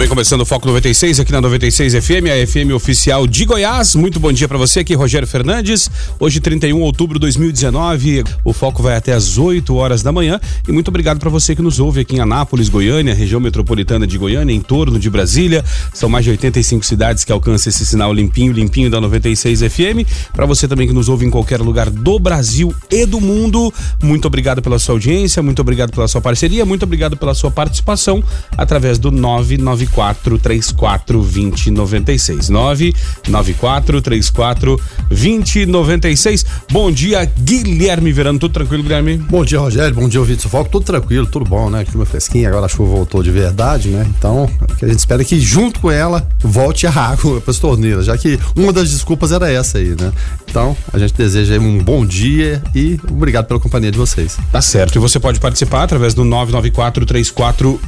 Bem, começando o Foco 96 aqui na 96 FM, a FM oficial de Goiás. Muito bom dia para você aqui, Rogério Fernandes. Hoje, 31 de outubro de 2019, o Foco vai até às 8 horas da manhã. E muito obrigado para você que nos ouve aqui em Anápolis, Goiânia, região metropolitana de Goiânia, em torno de Brasília. São mais de 85 cidades que alcançam esse sinal limpinho, limpinho da 96 FM. Para você também que nos ouve em qualquer lugar do Brasil e do mundo, muito obrigado pela sua audiência, muito obrigado pela sua parceria, muito obrigado pela sua participação através do 99 94 34 20 96. 994 34 20 96. Bom dia, Guilherme Verano. Tudo tranquilo, Guilherme? Bom dia, Rogério. Bom dia, ouvido Foco. Tudo tranquilo, tudo bom, né? Clima fresquinho, agora a chuva voltou de verdade, né? Então, o que a gente espera é que junto com ela volte a água para as torneiras, já que uma das desculpas era essa aí, né? Então, a gente deseja um bom dia e obrigado pela companhia de vocês. Tá certo. E você pode participar através do 994 34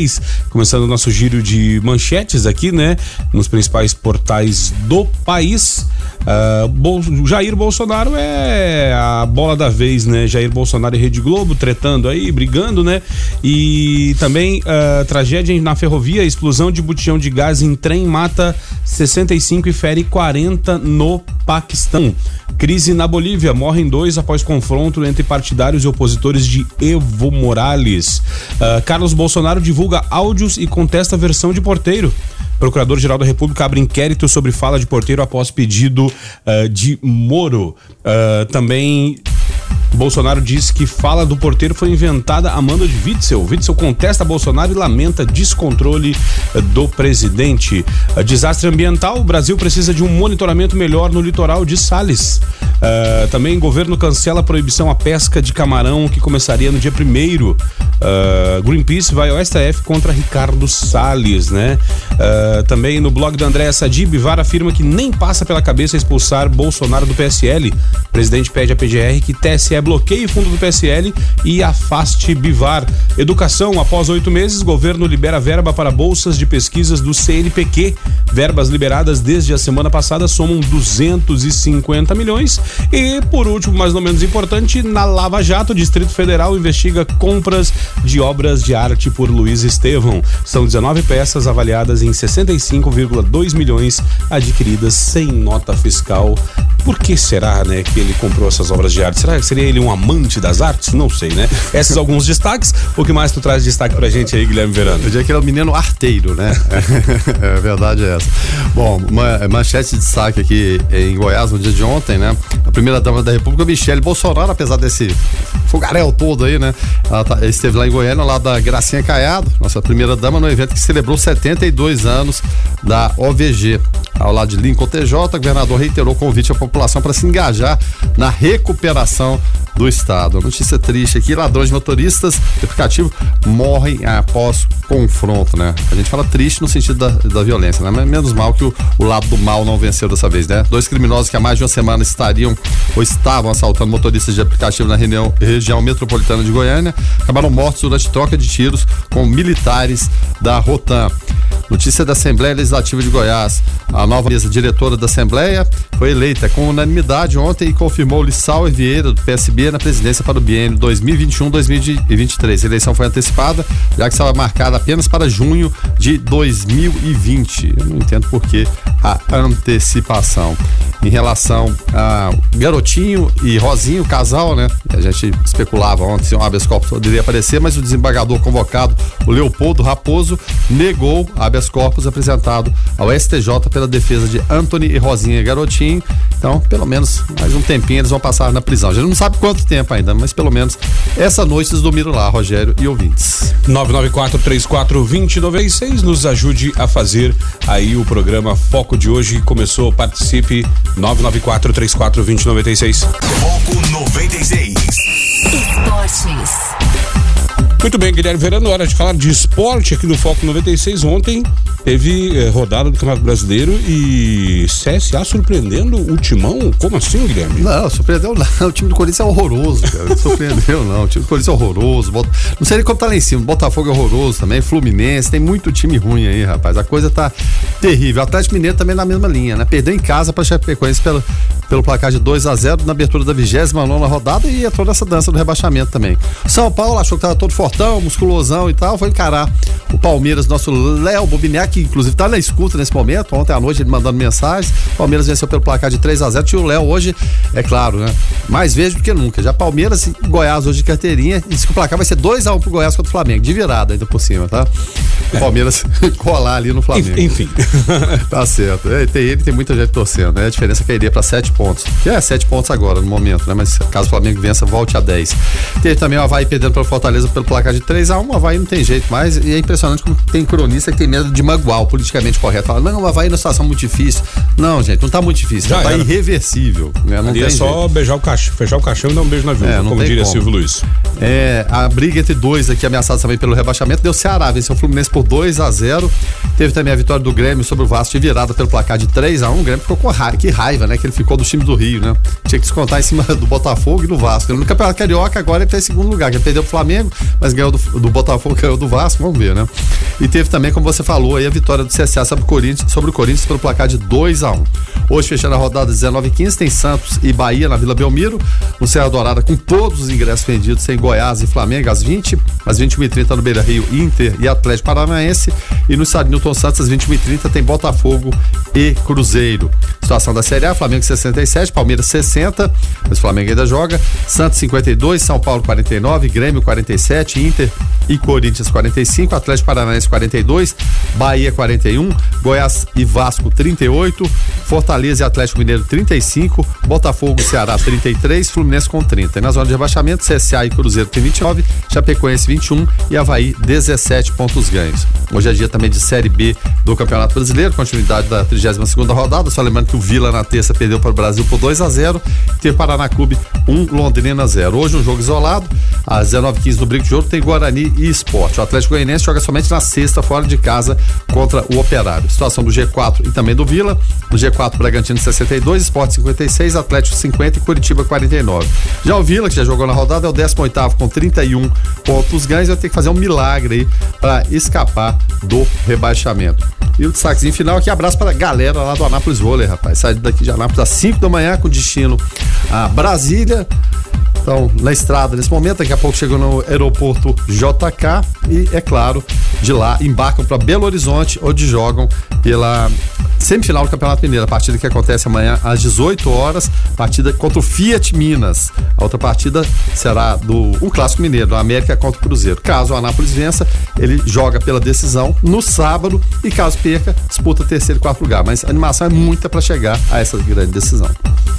20 96 começando o nosso giro de manchetes aqui, né? Nos principais portais do país. Uh, Bol Jair Bolsonaro é a bola da vez, né? Jair Bolsonaro e Rede Globo tretando aí, brigando, né? E também uh, tragédia na ferrovia, explosão de botijão de gás em trem mata 65 e fere 40 no Paquistão. Crise na Bolívia, morrem dois após confronto entre partidários e opositores de Evo Morales. Uh, Carlos Bolsonaro divulga áudios e contesta a versão de porteiro. Procurador-Geral da República abre inquérito sobre fala de porteiro após pedido uh, de Moro. Uh, também Bolsonaro diz que fala do porteiro foi inventada a mando de Witzel. Witzel contesta Bolsonaro e lamenta descontrole eh, do presidente. Eh, desastre ambiental, o Brasil precisa de um monitoramento melhor no litoral de Sales. Uh, também governo cancela a proibição à pesca de camarão que começaria no dia primeiro. Uh, Greenpeace vai ao STF contra Ricardo Salles, né? Uh, também no blog da Andréa Sadib, VAR afirma que nem passa pela cabeça expulsar Bolsonaro do PSL. O presidente pede à PGR que TSE bloqueie o fundo do PSL e afaste Bivar. Educação, após oito meses, governo libera verba para bolsas de pesquisas do CNPq. Verbas liberadas desde a semana passada somam 250 milhões. E, por último, mais ou menos importante, na Lava Jato, Distrito Federal investiga compras de obras de arte por Luiz Estevão. São 19 peças avaliadas em 65,2 milhões adquiridas sem nota fiscal. Por que será, né, que ele comprou essas obras de arte? Será que seria ele um amante das artes? Não sei, né? Esses alguns destaques. O que mais tu traz de destaque pra gente aí, Guilherme Verano? Eu diria que ele é o menino arteiro, né? é, verdade é essa. Bom, manchete de destaque aqui em Goiás no dia de ontem, né? A primeira dama da República, Michele Bolsonaro, apesar desse fogaréu todo aí, né? Ela tá, esteve lá em Goiânia, lá da Gracinha Caiado, nossa primeira dama, no evento que celebrou 72 anos da OVG. Ao lado de Lincoln TJ, o governador reiterou o convite à população para se engajar na recuperação do estado. Notícia triste aqui: ladrões de motoristas de aplicativo morrem após confronto, né? A gente fala triste no sentido da, da violência, né? Mas menos mal que o, o lado do mal não venceu dessa vez, né? Dois criminosos que há mais de uma semana estariam ou estavam assaltando motoristas de aplicativo na reunião, região metropolitana de Goiânia acabaram mortos durante troca de tiros com militares da Rotan. Notícia da Assembleia Legislativa de Goiás. A nova mesa diretora da Assembleia foi eleita com unanimidade ontem e confirmou Lissau e Vieira, do PSB, na presidência para o biênio 2021-2023. A eleição foi antecipada, já que estava marcada apenas para junho de 2020. Eu não entendo por que a antecipação. Em relação a Garotinho e Rosinho, casal, né? A gente especulava ontem se um habeas corpus poderia aparecer, mas o desembargador convocado, o Leopoldo Raposo, negou habeas corpus apresentado ao STJ pela defesa de Anthony e Rosinha Garotinho. Então, pelo menos mais um tempinho eles vão passar na prisão. A gente não sabe quanto tempo ainda, mas pelo menos essa noite eles dormiram lá, Rogério e ouvintes. 994-34-2096 nos ajude a fazer aí o programa Foco de hoje. Começou, participe 994-34-2096. Foco 96. Esportes. Muito bem, Guilherme Verano, hora de falar de esporte aqui no Foco 96. Ontem teve eh, rodada do Campeonato Brasileiro e CSA surpreendendo o Timão? Como assim, Guilherme? Não, surpreendeu não. O time do Corinthians é horroroso, cara. Surpreendeu não. O time do Corinthians é horroroso. Não sei nem como tá lá em cima. Botafogo é horroroso também. Fluminense. Tem muito time ruim aí, rapaz. A coisa tá terrível. O Atlético Mineiro também na mesma linha, né? Perdeu em casa pra Chapecoense pelo, pelo placar de 2 a 0 na abertura da 29 rodada e entrou nessa dança do rebaixamento também. São Paulo achou que tava todo fortão, musculosão e tal, foi encarar o Palmeiras, nosso Léo Bobiniak, que inclusive tá na escuta nesse momento. Ontem à noite ele mandando mensagens. Palmeiras venceu pelo placar de 3 a 0 Tio Léo hoje, é claro, né? Mais vezes do que nunca. Já Palmeiras e Goiás hoje de carteirinha. E diz que o placar vai ser 2x1 pro Goiás contra o Flamengo, de virada ainda por cima, tá? O Palmeiras colar ali no Flamengo. Enfim. tá certo. É, tem ele tem muita gente torcendo, né? A diferença é que iria pra 7 pontos. Que é 7 pontos agora no momento, né? Mas caso o Flamengo vença, volte a 10. Teve também o Havaí perdendo pelo Fortaleza pelo placar de 3 a 1 o Havaí não tem jeito mais. E é impressionante como tem cronista que tem medo de magoar o politicamente correto. Fala, não, o Havaí na situação muito difícil. Não, gente, não tá muito difícil. Já tá era. irreversível. Né? Não Ali é só jeito. beijar o caixão, fechar o caixão e dar um beijo na vida, é, como diria como. Silvio Luiz. É, a briga entre dois aqui, ameaçados também pelo rebaixamento, deu Ceará, venceu o Fluminense por 2 a 0 Teve também a vitória do Grêmio sobre o Vasco de virada pelo placar de 3 a 1 O Grêmio ficou com raiva, que raiva, né? Que ele ficou do time do Rio, né? Tinha que descontar em cima do Botafogo e do Vasco. No Campeonato Carioca agora ele tá em segundo lugar, ele perdeu pro Flamengo, mas ganhou do, do Botafogo ganhou do Vasco, vamos ver, né? E teve também, como você falou, aí a vitória do CSA sobre o Corinthians, sobre o Corinthians pelo placar de 2 a 1 um. Hoje, fechando a rodada 19 e 15, tem Santos e Bahia na Vila Belmiro, no Serra Dourada, com todos os ingressos vendidos, tem Goiás e Flamengo às 20, às 21h30 no Beira Rio, Inter e Atlético Paranaense, e no estádio Newton Santos, às 21h30, tem Botafogo e Cruzeiro. Situação da Série A, Flamengo 67, Palmeiras 60, mas o Flamengo ainda joga, Santos 52, São Paulo 49, Grêmio 47, Inter e Corinthians 45, Atlético Paranaense 42, Bahia 41, Goiás e Vasco 38, Fortaleza e Atlético Mineiro 35, Botafogo e Ceará 33, Fluminense com 30. E na zona de rebaixamento, CSA e Cruzeiro tem 29, Chapecoense 21 e Havaí 17 pontos ganhos. Hoje é dia também de Série B do Campeonato Brasileiro, continuidade da 32 segunda rodada, só lembrando que o Vila na terça perdeu para o Brasil por 2 a 0 teve Paraná Clube 1, Londrina 0. Hoje um jogo isolado, às 19h15 no Brinco de Ouro tem Guarani e Esporte. O Atlético Goianiense joga somente na sexta, fora de casa, contra o Operário. Situação do G4 e também do Vila. No G4, Bragantino 62, Esporte 56, Atlético 50 e Curitiba 49. Já o Vila, que já jogou na rodada, é o 18 com 31 pontos ganhos. Vai ter que fazer um milagre aí para escapar do rebaixamento. E o destaquezinho final aqui, abraço para a galera lá do Anápolis Vôlei, rapaz. Sai daqui de Anápolis às 5 da manhã com destino a Brasília. Então, na estrada nesse momento, daqui a pouco chegou no aeroporto JK e, é claro, de lá embarcam para Belo Horizonte, onde jogam pela semifinal do Campeonato Mineiro, a partida que acontece amanhã às 18 horas, partida contra o Fiat Minas. A outra partida será do um clássico mineiro, América contra o Cruzeiro. Caso o Anápolis vença, ele joga pela decisão no sábado e caso perca, disputa terceiro e quarto lugar. Mas a animação é muita para chegar a essa grande decisão.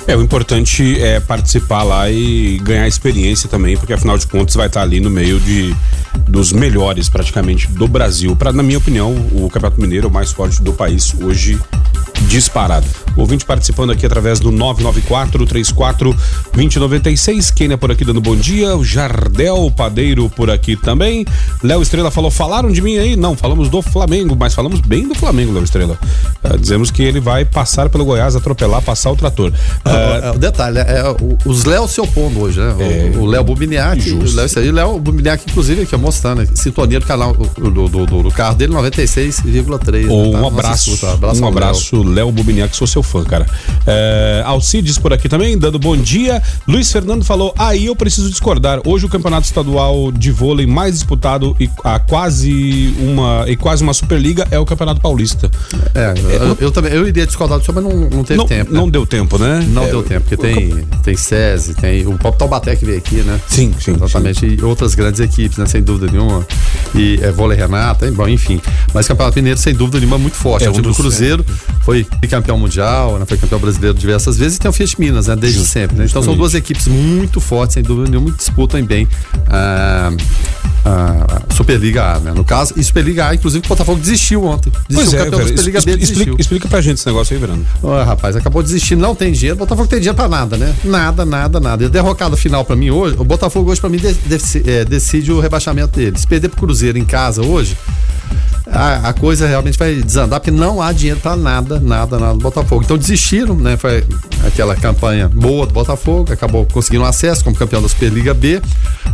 É, o importante é participar lá e ganhar experiência também, porque afinal de contas vai estar ali no meio de dos melhores praticamente do Brasil. Para na minha opinião, o Campeonato Mineiro é o mais forte do país hoje disparado. O ouvinte participando aqui através do 994 34 2096. Quem é por aqui dando bom dia? O Jardel Padeiro por aqui também. Léo Estrela falou: falaram de mim aí? Não, falamos do Flamengo, mas falamos bem do Flamengo, Léo Estrela. Uh, dizemos que ele vai passar pelo Goiás, atropelar, passar o trator. Uh, o detalhe, é, é os Léo se opondo hoje, né? É, o Léo Bubiniak, o Léo, o Léo Bubiniak, inclusive, aqui mostrando, sintonia do canal do, do, do, do carro dele, 96,3. Ou né, tá? um abraço, Nossa, abraço, um abraço, Léo Bubiniak, sou seu fã, cara. É, Alcides por aqui também, dando bom dia. Luiz Fernando falou: aí eu preciso discordar. Hoje o campeonato estadual de vôlei mais disputado e a quase uma e quase uma Superliga é o Campeonato Paulista. É, eu, eu também eu iria discordar do senhor, mas não, não teve não, tempo. Né? Não deu tempo, né? Não é, deu tempo, porque tem, tem SESI, tem o Pop Taubaté que veio aqui, né? Sim, sim. Exatamente. Sim. E outras grandes equipes, né? Sem dúvida nenhuma. E é vôlei Renata, bom, enfim. Mas o Campeonato Mineiro, sem dúvida nenhuma, muito forte. É, o time do Cruzeiro foi campeão mundial, né? foi campeão brasileiro diversas vezes, e tem o Fiat Minas, né? Desde Just, sempre. Né? Então são duas equipes muito fortes, sem dúvida nenhuma, disputam bem a, a Superliga A, né? No caso, e Superliga A, inclusive o Botafogo desistiu ontem. Desistiu pois é, campeão da Superliga B desistiu. Explica, explica pra gente esse negócio aí, Verano. Oh, rapaz, acabou desistindo, não tem dinheiro, o Botafogo tem dinheiro pra nada, né? Nada, nada, nada. E a derrocada final pra mim hoje, o Botafogo hoje pra mim de, de, é, decide o rebaixamento dele. Se perder pro Cruzeiro em casa hoje, a, a, coisa realmente vai desandar, porque não há dinheiro para nada, nada, nada do Botafogo. Então desistiram, né? Foi aquela campanha boa do Botafogo, acabou conseguindo acesso como campeão da Superliga B,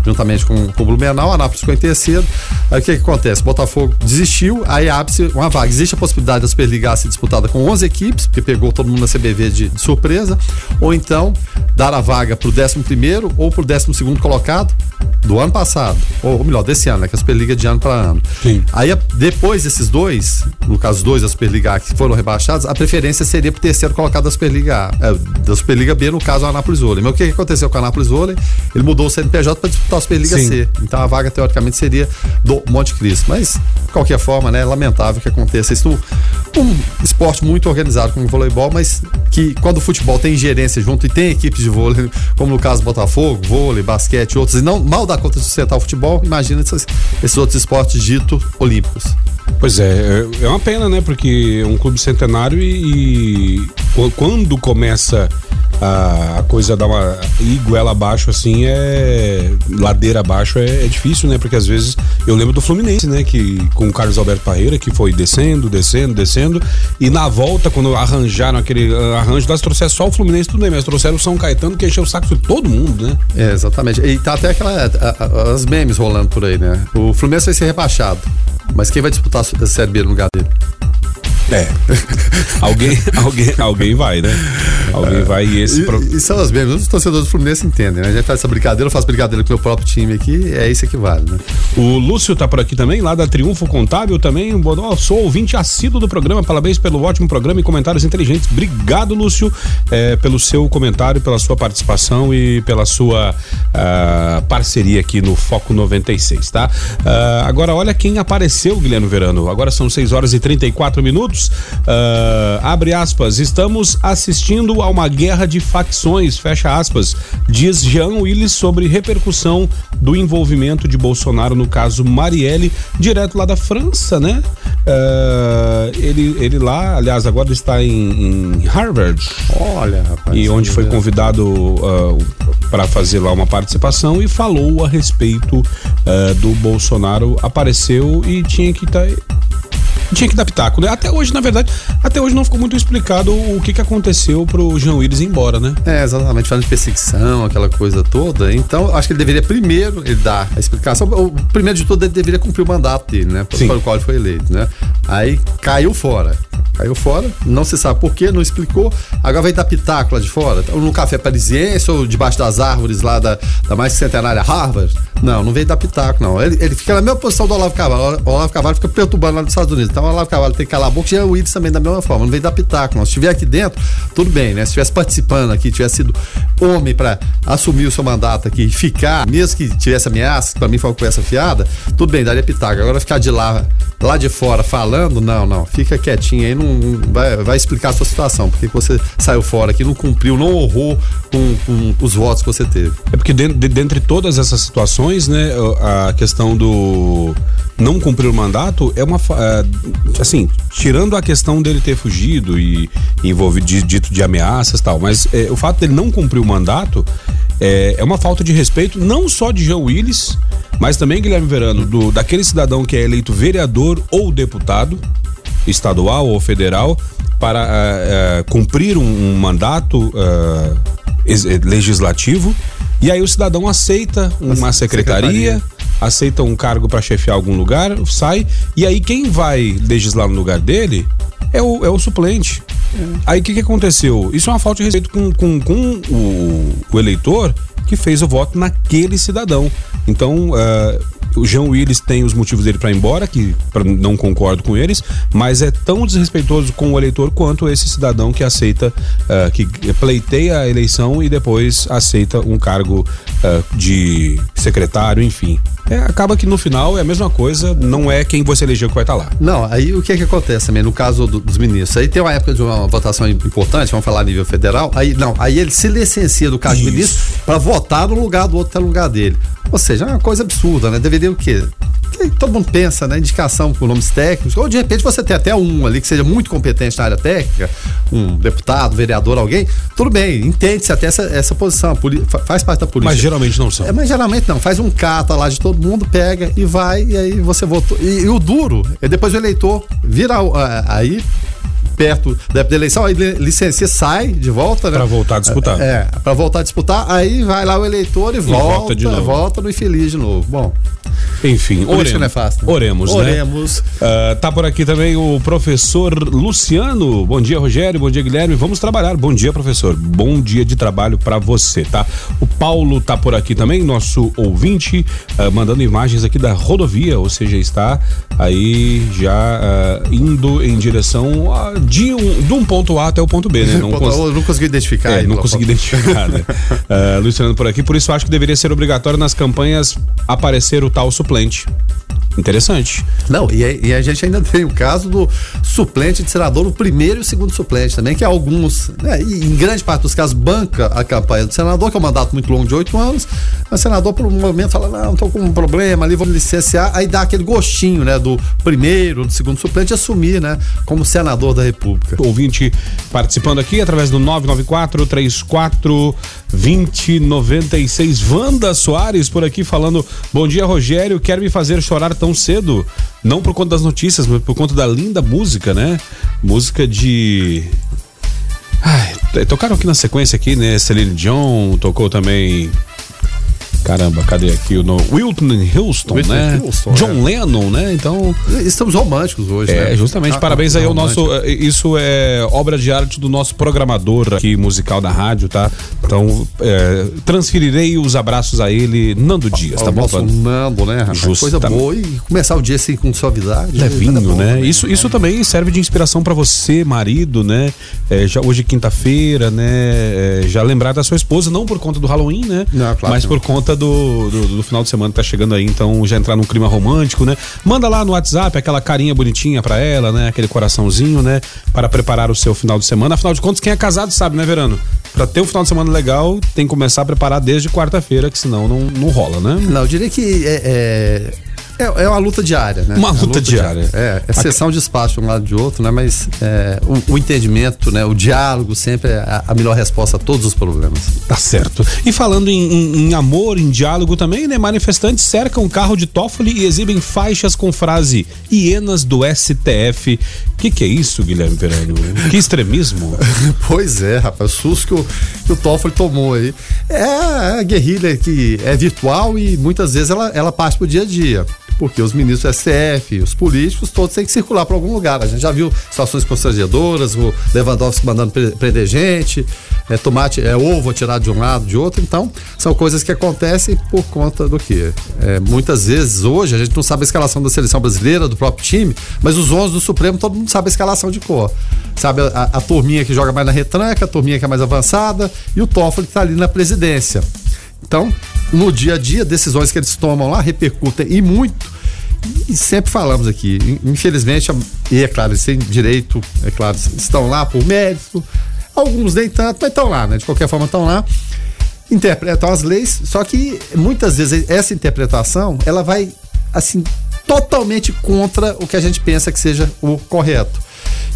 juntamente com, com o Blumenau, a Anápolis ficou em terceiro. Aí o que, que acontece? O Botafogo desistiu, aí abre-se uma vaga. Existe a possibilidade da Superliga A ser disputada com 11 equipes, porque pegou todo mundo na CBV de, de surpresa, ou então dar a vaga para o 11 ou para o 12 colocado do ano passado, ou melhor, desse ano, né? Que é a Superliga de ano para ano. Sim. Aí depois desses dois, no caso dois da Superliga A que foram rebaixados, a preferência seria para o terceiro colocado da Superliga A, é, da Superliga B, no caso o Anápolis Vôlei. Mas o que, aconteceu com o Anápolis Vôlei? Ele mudou o CNPJ para disputar a Superliga Sim. C. Então a vaga teoricamente seria do Monte Cristo. Mas, de qualquer forma, né, é lamentável que aconteça isso. Um esporte muito organizado como o voleibol, mas que quando o futebol tem gerência junto e tem equipes de vôlei, como no caso Botafogo, vôlei, basquete outros, e não mal dá conta de sustentar o futebol, imagina esses, esses outros esportes dito olímpicos. Pois é, é, é uma pena, né? Porque é um clube centenário e, e quando começa a, a, coisa dar uma iguela abaixo assim é ladeira abaixo é, é, difícil, né? Porque às vezes eu lembro do Fluminense, né? Que com o Carlos Alberto Parreira que foi descendo, descendo, descendo e na volta quando arranjaram aquele arranjo, nós trouxeram só o Fluminense tudo bem, mas trouxeram o São Caetano que encheu o saco de todo mundo, né? É, exatamente. E tá até aquela a, a, as memes rolando por aí, né? O Fluminense vai ser rebaixado, mas quem vai disputar a Série B no lugar dele? É. alguém, alguém, alguém vai, né? Alguém vai e esse. E, pro... e são as mesmas. Os torcedores do Fluminense entendem, né? A gente faz essa brincadeira, eu faço brincadeira com o meu próprio time aqui, é isso que vale, né? O Lúcio tá por aqui também, lá da Triunfo Contábil também. Oh, sou ouvinte assíduo do programa, parabéns pelo ótimo programa e comentários inteligentes. Obrigado, Lúcio, é, pelo seu comentário, pela sua participação e pela sua uh, parceria aqui no Foco 96, tá? Uh, agora, olha quem apareceu, Guilherme Verano. Agora são 6 horas e 34 minutos. Uh, abre aspas, estamos assistindo a uma guerra de facções, fecha aspas, diz Jean Willis sobre repercussão do envolvimento de Bolsonaro no caso Marielle, direto lá da França, né? Uh, ele, ele lá, aliás, agora está em, em Harvard. Olha, rapaz. E onde foi convidado uh, para fazer lá uma participação e falou a respeito uh, do Bolsonaro. Apareceu e tinha que estar. Tá, tinha que dar pitaco, né? Até hoje, na verdade, até hoje não ficou muito explicado o que, que aconteceu pro Jean Willis ir embora, né? É, exatamente, falando de perseguição, aquela coisa toda. Então, acho que ele deveria primeiro ele dar a explicação. O primeiro de tudo, ele deveria cumprir o mandato dele, né? Para o qual ele foi eleito, né? Aí caiu fora. Caiu fora, não se sabe por quê, não explicou. Agora vai dar pitaco lá de fora. Ou no café parisiense, ou debaixo das árvores lá da, da mais centenária Harvard. Não, não veio dar pitaco, não. Ele, ele fica na mesma posição do Olavo Carvalho. O Olavo Carvalho fica perturbando lá nos Estados Unidos. Então o Olavo Carvalho tem que calar a boca e o Willis também da mesma forma. Não veio dar pitaco, não. Se estiver aqui dentro, tudo bem, né? Se estivesse participando aqui, tivesse sido homem para assumir o seu mandato aqui e ficar, mesmo que tivesse ameaça, que mim foi uma conversa fiada, tudo bem, daria pitaco. Agora ficar de lá, lá de fora falando, não, não. Fica quietinho aí, não vai, vai explicar a sua situação, porque você saiu fora aqui, não cumpriu, não honrou com, com os votos que você teve. É porque dentro, de, dentre todas essas situações, né, a questão do não cumprir o mandato é uma é, assim tirando a questão dele ter fugido e envolvido dito de ameaças tal mas é, o fato dele não cumprir o mandato é, é, uma falta de respeito não só de João Willis mas também Guilherme Verano do daquele cidadão que é eleito vereador ou deputado estadual ou federal para uh, uh, cumprir um, um mandato uh, legislativo e aí o cidadão aceita uma secretaria, secretaria. aceita um cargo para chefiar algum lugar, sai e aí quem vai legislar no lugar dele é o, é o suplente. É. Aí o que, que aconteceu? Isso é uma falta de respeito com, com, com o, o eleitor que fez o voto naquele cidadão. Então, uh, o João Willis tem os motivos dele para ir embora, que pra, não concordo com eles, mas é tão desrespeitoso com o eleitor quanto esse cidadão que aceita, uh, que pleiteia a eleição e depois aceita um cargo uh, de secretário, enfim. É, acaba que no final é a mesma coisa, não é quem você elegeu que vai estar lá. Não, aí o que é que acontece também no caso do, dos ministros? Aí tem uma época de uma votação importante, vamos falar a nível federal, aí não, aí ele se licencia do cargo de ministro para votar no lugar do outro que é lugar dele. Ou seja, é uma coisa absurda, né? Deveria o quê? Todo mundo pensa, né? Indicação por nomes técnicos, ou de repente você tem até um ali que seja muito competente na área técnica, um deputado, vereador, alguém, tudo bem, entende-se até essa, essa posição, faz parte da política. Mas geralmente não são. É, mas geralmente não, faz um cata lá de todo mundo, pega e vai, e aí você votou. E, e o duro é depois o eleitor vira aí perto da eleição, aí licencia, sai de volta, né? Pra voltar a disputar. É, pra voltar a disputar, aí vai lá o eleitor e, e volta, volta, de novo. volta no infeliz de novo. Bom. Enfim, oremos. Não é fácil, né? Oremos, oremos. Né? Uh, tá por aqui também o professor Luciano. Bom dia, Rogério. Bom dia, Guilherme. Vamos trabalhar. Bom dia, professor. Bom dia de trabalho para você, tá? O Paulo tá por aqui também, nosso ouvinte, uh, mandando imagens aqui da rodovia, ou seja, está aí já uh, indo em direção a de um, de um ponto A até o ponto B, né? Não, cons... não consegui identificar. É, não consegui identificar, né? uh, Luciano por aqui, por isso acho que deveria ser obrigatório nas campanhas aparecer o tal suplente. Interessante. Não, e, e, a gente ainda tem o caso do suplente de senador, o primeiro e o segundo suplente também, que alguns, né, em grande parte dos casos, banca a campanha do senador, que é um mandato muito longo de oito anos, mas o senador, por um momento, fala: não, estou com um problema ali, vou me licenciar, aí dá aquele gostinho, né, do primeiro, do segundo suplente assumir, né, como senador da República. Ouvinte participando aqui através do 994 34 2096. Wanda Soares por aqui falando: Bom dia, Rogério. Quer me fazer chorar tão cedo? Não por conta das notícias, mas por conta da linda música, né? Música de. Ai, tocaram aqui na sequência aqui, né? Celine Dion, tocou também Caramba, cadê aqui o nome? Wilton Houston, Whitney né? Houston, John é. Lennon, né? Então. Estamos românticos hoje, é, né? justamente. Ah, parabéns aí ao nosso. Eh, isso é obra de arte do nosso programador aqui musical da rádio, tá? Então, é, transferirei os abraços a ele, Nando Dias, tá bom? Nosso Nando, né? Justamente. Coisa boa e começar o dia assim com suavidade. Levinho, né? né? né? Isso, isso também serve de inspiração para você, marido, né? É, já hoje quinta-feira, né? É, já lembrar da sua esposa, não por conta do Halloween, né? Não, claro mas por conta do, do, do, final de semana que tá chegando aí, então já entrar num clima romântico, né? Manda lá no WhatsApp aquela carinha bonitinha para ela, né? Aquele coraçãozinho, né? Para preparar o seu final de semana. Afinal de contas, quem é casado sabe, né, Verano? Pra ter um final de semana legal, tem que começar a preparar desde quarta-feira, que senão não, não rola, né? Não, eu diria que é, é é, é uma luta diária, né? Uma luta, luta diária. diária. É, é sessão de espaço de um lado e de outro, né? Mas é, o, o, entendimento, né? O diálogo sempre é a, a, melhor resposta a todos os problemas. Tá certo. E falando em, em, em amor, em diálogo também, né? Manifestantes cercam um carro de Toffoli e exibem faixas com frase hienas do STF. O que, que é isso, Guilherme Perano? Que extremismo? pois é, rapaz. O susto que o, que o Toffoli tomou aí. É a guerrilha que é virtual e muitas vezes ela, ela parte pro dia a dia porque os ministros do STF, os políticos, todos têm que circular para algum lugar. A gente já viu situações constrangedoras, o Lewandowski mandando prender gente, é, tomate, é ovo atirado de um lado, de outro. Então, são coisas que acontecem por conta do que? É, muitas vezes, hoje, a gente não sabe a escalação da seleção brasileira, do próprio time, mas os 11 do Supremo, todo mundo sabe a escalação de cor. Sabe a, a, a turminha que joga mais na retranca, a turminha que é mais avançada e o Toffoli que está ali na presidência. Então, no dia a dia, decisões que eles tomam lá repercutem e muito. E sempre falamos aqui, infelizmente, e é claro, eles têm direito, é claro, estão lá por mérito, alguns nem tanto, mas estão lá, né? De qualquer forma, estão lá, interpretam as leis, só que muitas vezes essa interpretação, ela vai, assim, totalmente contra o que a gente pensa que seja o correto.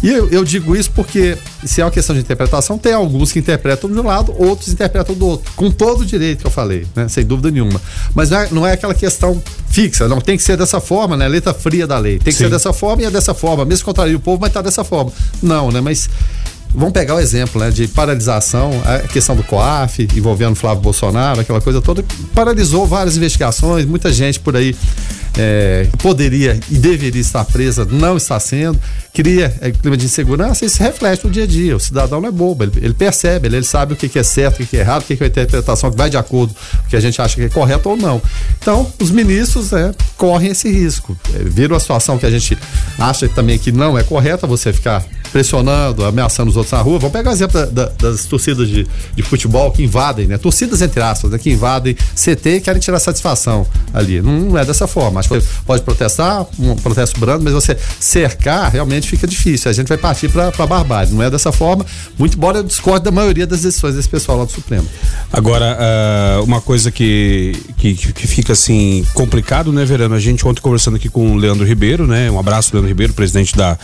E eu, eu, digo isso porque, se é uma questão de interpretação, tem alguns que interpretam de um lado, outros interpretam do outro, com todo o direito que eu falei, né? sem dúvida nenhuma. Mas não é, não é aquela questão fixa, não tem que ser dessa forma, né? Letra fria da lei. Tem que Sim. ser dessa forma e é dessa forma. Mesmo contraria o povo, mas tá dessa forma. Não, né? Mas Vamos pegar o exemplo né, de paralisação, a questão do COAF, envolvendo Flávio Bolsonaro, aquela coisa toda, paralisou várias investigações, muita gente por aí é, poderia e deveria estar presa, não está sendo, cria é, clima de insegurança e se reflete no dia a dia. O cidadão não é bobo, ele, ele percebe, ele, ele, sabe o que, que, é certo, o que, que é errado, o que, que é a interpretação que vai de acordo com o que a gente acha que é correto ou não. Então, os ministros é, correm esse risco. É, viram a situação que a gente acha também que não é correta, você ficar pressionando, ameaçando os outros na rua. Vamos pegar o exemplo da, da, das torcidas de, de futebol que invadem, né? Torcidas entre aspas, né? que invadem CT e querem tirar satisfação ali. Não, não é dessa forma. Que pode protestar, um protesto brando, mas você cercar realmente fica difícil. A gente vai partir para a barbárie. Não é dessa forma, muito embora eu discorde da maioria das decisões desse pessoal lá do Supremo. Agora, uh, uma coisa que, que, que fica assim complicado, né, Verano? A gente ontem conversando aqui com o Leandro Ribeiro, né? Um abraço, Leandro Ribeiro, presidente da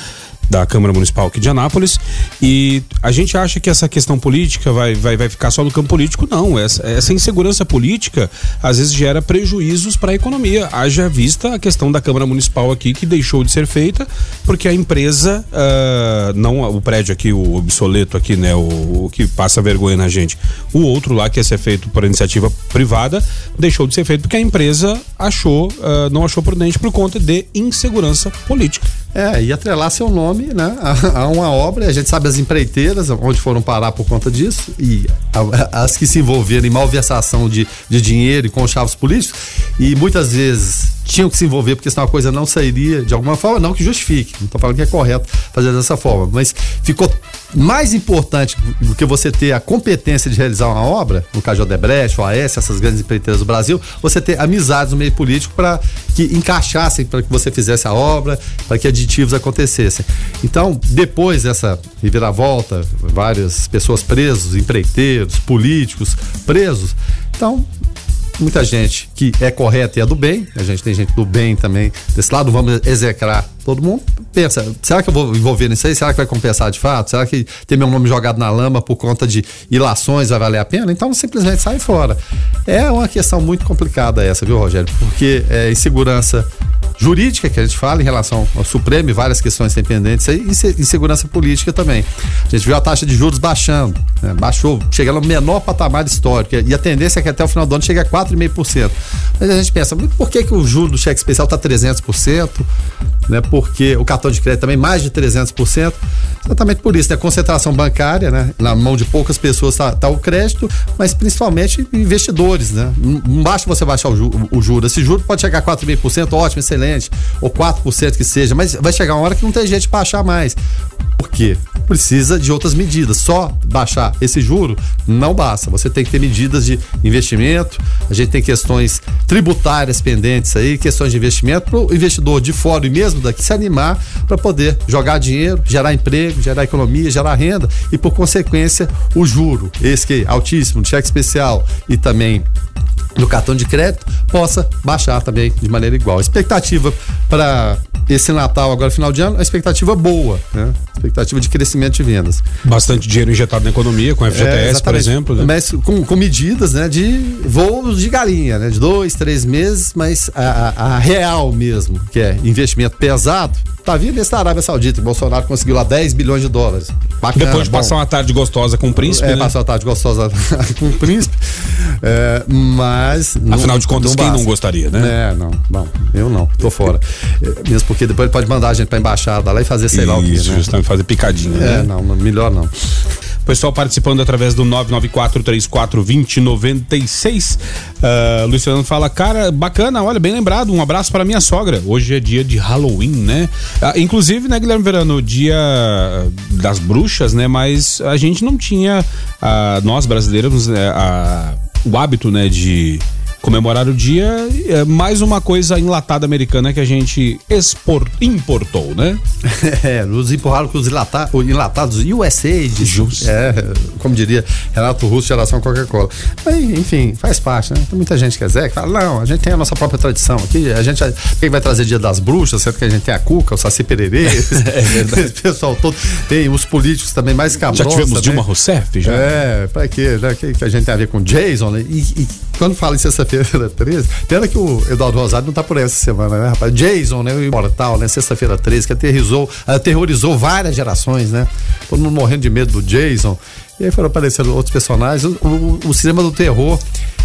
da Câmara Municipal aqui de Anápolis. E a gente acha que essa questão política vai, vai, vai ficar só no campo político. Não, essa, essa insegurança política às vezes gera prejuízos para a economia. Haja vista a questão da Câmara Municipal aqui que deixou de ser feita porque a empresa, uh, não o prédio aqui, o obsoleto aqui, né, o, o, que passa vergonha na gente, o outro lá que ia ser feito por iniciativa privada, deixou de ser feito porque a empresa achou, uh, não achou prudente por conta de insegurança política. É, e atrelar seu nome né, a, a, uma obra, a gente sabe as empreiteiras onde foram parar por conta disso, e a, as que se envolveram em malversação de, de dinheiro e com chavos políticos, e muitas vezes tinham que se envolver, porque senão a coisa não sairia de alguma forma, não que justifique, não estou falando que é correto fazer dessa forma, mas ficou mais importante do que você ter a competência de realizar uma obra, no caso de Odebrecht, OAS, essas grandes empreiteiras do Brasil, você ter amizades no meio político para que encaixassem para que você fizesse a obra, para que aditivos acontecessem. Então, depois dessa reviravolta, várias pessoas presas, empreiteiros, políticos presos, então muita gente que é correta e é do bem, a gente tem gente do bem também desse lado, vamos execrar todo mundo. Pensa, será que eu vou envolver nisso aí? Será que vai compensar de fato? Será que ter meu nome jogado na lama por conta de ilações vai valer a pena? Então simplesmente sai fora. É uma questão muito complicada essa, viu, Rogério? Porque é insegurança jurídica que a gente fala em relação ao Supremo e várias questões pendentes aí, e insegurança política também. A gente viu a taxa de juros baixando, né? baixou, chegando no menor patamar histórico, e a tendência é que até o final do ano chegue a 4,5%. Mas a gente pensa, por que, que o juro do cheque especial está 300%? Né? Porque o cartão de crédito também mais de 300%. Exatamente por isso, né? Concentração bancária, né? Na mão de poucas pessoas está tá o crédito, mas principalmente investidores, né? Não basta você baixar o, ju, o juro. Esse juro pode chegar a 4,5%, ótimo, excelente, ou 4% que seja, mas vai chegar uma hora que não tem jeito de baixar mais. Por quê? Precisa de outras medidas. Só baixar esse juro não basta. Você tem que ter medidas de investimento, a gente tem questões tributárias pendentes aí, questões de investimento para o investidor de fora e mesmo daqui se animar para poder jogar dinheiro, gerar emprego, gerar economia, gerar renda e, por consequência, o juro, esse que é altíssimo, cheque especial e também do cartão de crédito possa baixar também de maneira igual. Expectativa para esse Natal, agora final de ano, a expectativa boa, né? Expectativa de crescimento de vendas. Bastante dinheiro injetado na economia, com FGTS, é, por exemplo. Né? Mas com, com, medidas né, de voos de galinha, né? De dois, três meses, mas a, a, a real mesmo, que é investimento pesado, tá vindo esse da Arábia Saudita. Bolsonaro conseguiu lá 10 bilhões de dólares. Bacana, Depois de passar bom. uma tarde gostosa com o príncipe. É, né? passar uma tarde gostosa com o príncipe. É, mas. Afinal não, de contas, não quem não gostaria, né? É, não. Bom, eu não, tô fora. É, mesmo porque depois ele pode mandar a gente pra embaixada lá e fazer sei Isso, lá o quê. Isso, né? justamente fazer picadinha. É, né? não, melhor não. Pessoal participando através do 994-34-2096. Uh, Luciano fala, cara, bacana, olha, bem lembrado. Um abraço para minha sogra. Hoje é dia de Halloween, né? Uh, inclusive, né, Guilherme Verano, dia das bruxas, né? Mas a gente não tinha, uh, nós brasileiros, né, o hábito, né, de comemorar o dia, é mais uma coisa enlatada americana que a gente export, importou, né? É, nos empurraram com os enlata, enlatados USA, de, Just. é, como diria Renato Russo, geração Coca-Cola. Enfim, faz parte, né? Tem muita gente que quer dizer, que fala, não, a gente tem a nossa própria tradição aqui, a gente quem vai trazer dia das bruxas, sendo que a gente tem a Cuca, o Saci Pererê, é verdade. esse pessoal todo, tem os políticos também mais cabrosos. Já tivemos também. Dilma Rousseff, já? É, pra quê? Né? Que, que a gente tem a ver com Jason, né? e, e quando fala em sexta-feira 13, pena que o Eduardo Rosário não tá por essa semana, né, rapaz? Jason, né? O imortal, né? Sexta-feira 13, que aterrizou, aterrorizou várias gerações, né? Todo mundo morrendo de medo do Jason. E aí foram aparecendo outros personagens. O, o, o cinema do terror,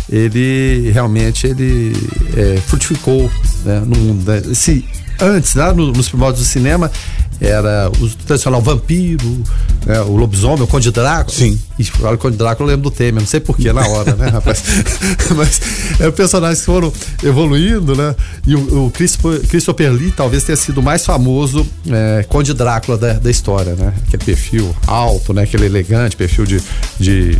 ele realmente ele é, frutificou né, no mundo. Né? Esse, antes, lá no, nos primórdios do cinema, era o tradicional vampiro, né, o lobisomem, o Conde Drácula. Sim. E o Conde Drácula eu lembro do Temer, não sei porquê na hora, né, rapaz? Mas é, personagens que foram evoluindo, né? E o, o Christopher Lee talvez tenha sido o mais famoso é, Conde Drácula da, da história, né? Aquele perfil alto, né? Aquele elegante, perfil de, de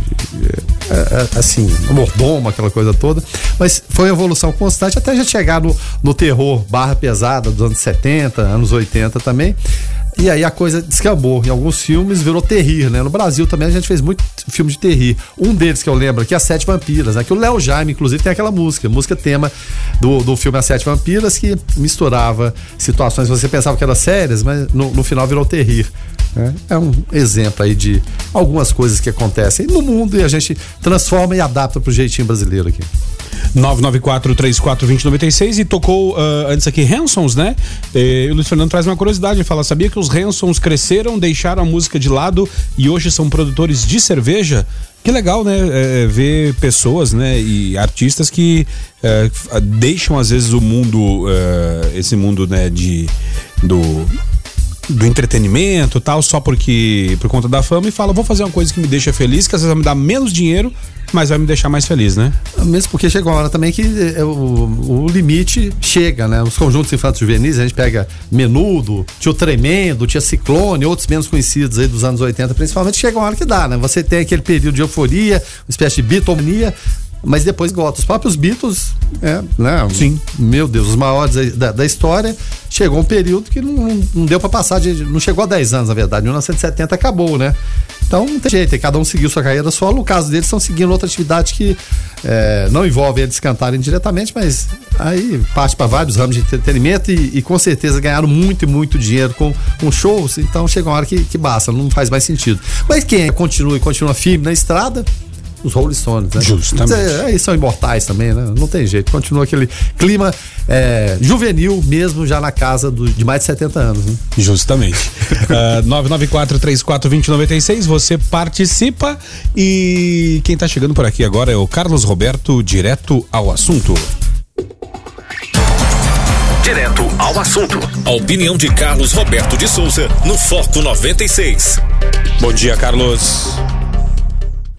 é, é, assim, mordomo, aquela coisa toda. Mas foi uma evolução constante até já chegar no, no terror barra pesada dos anos 70, anos 80 também. E aí a coisa descambou. Em alguns filmes virou terrir, né? No Brasil também a gente fez muito filme de terrir. Um deles que eu lembro aqui é As Sete Vampiras, né? Que o Léo Jaime, inclusive, tem aquela música, música tema do, do filme As Sete Vampiras, que misturava situações que você pensava que eram sérias, mas no, no final virou terrir. Né? É um exemplo aí de algumas coisas que acontecem no mundo e a gente transforma e adapta pro jeitinho brasileiro aqui. 994-34-2096 e tocou uh, antes aqui Hansons, né? E o Luiz Fernando traz uma curiosidade, ele fala, sabia que os Hansons cresceram, deixaram a música de lado e hoje são produtores de cerveja? Que legal, né? É, é ver pessoas, né? E artistas que é, deixam às vezes o mundo, é, esse mundo, né? De do do entretenimento tal, só porque por conta da fama e fala, vou fazer uma coisa que me deixa feliz, que às vezes vai me dar menos dinheiro, mas vai me deixar mais feliz, né? Mesmo porque chega uma hora também que é, o, o limite chega, né? Os conjuntos infantos juvenis, a gente pega Menudo, Tio Tremendo, Tia Ciclone, outros menos conhecidos aí dos anos 80, principalmente, chega uma hora que dá, né? Você tem aquele período de euforia, uma espécie de bitomania, mas depois gota. Os próprios Beatles, é, né? Sim. Meu Deus, os maiores da, da história. Chegou um período que não, não deu para passar, de, não chegou a 10 anos, na verdade. 1970 acabou, né? Então não tem jeito, cada um seguiu sua carreira solo. No caso deles, estão seguindo outra atividade que é, não envolve eles cantarem diretamente, mas aí parte para vários ramos de entretenimento e, e, com certeza ganharam muito e muito dinheiro com, com shows. Então chega uma hora que, que basta, não faz mais sentido. Mas quem continua e continua firme na estrada, os Rolling Stones, né? Justamente. É, é, são imortais também, né? Não tem jeito. Continua aquele clima é, juvenil mesmo já na casa do, de mais de 70 anos, né? Justamente. uh, 994-34-2096, você participa e quem tá chegando por aqui agora é o Carlos Roberto, direto ao assunto. Direto ao assunto. A opinião de Carlos Roberto de Souza no Foco 96. Bom dia, Carlos.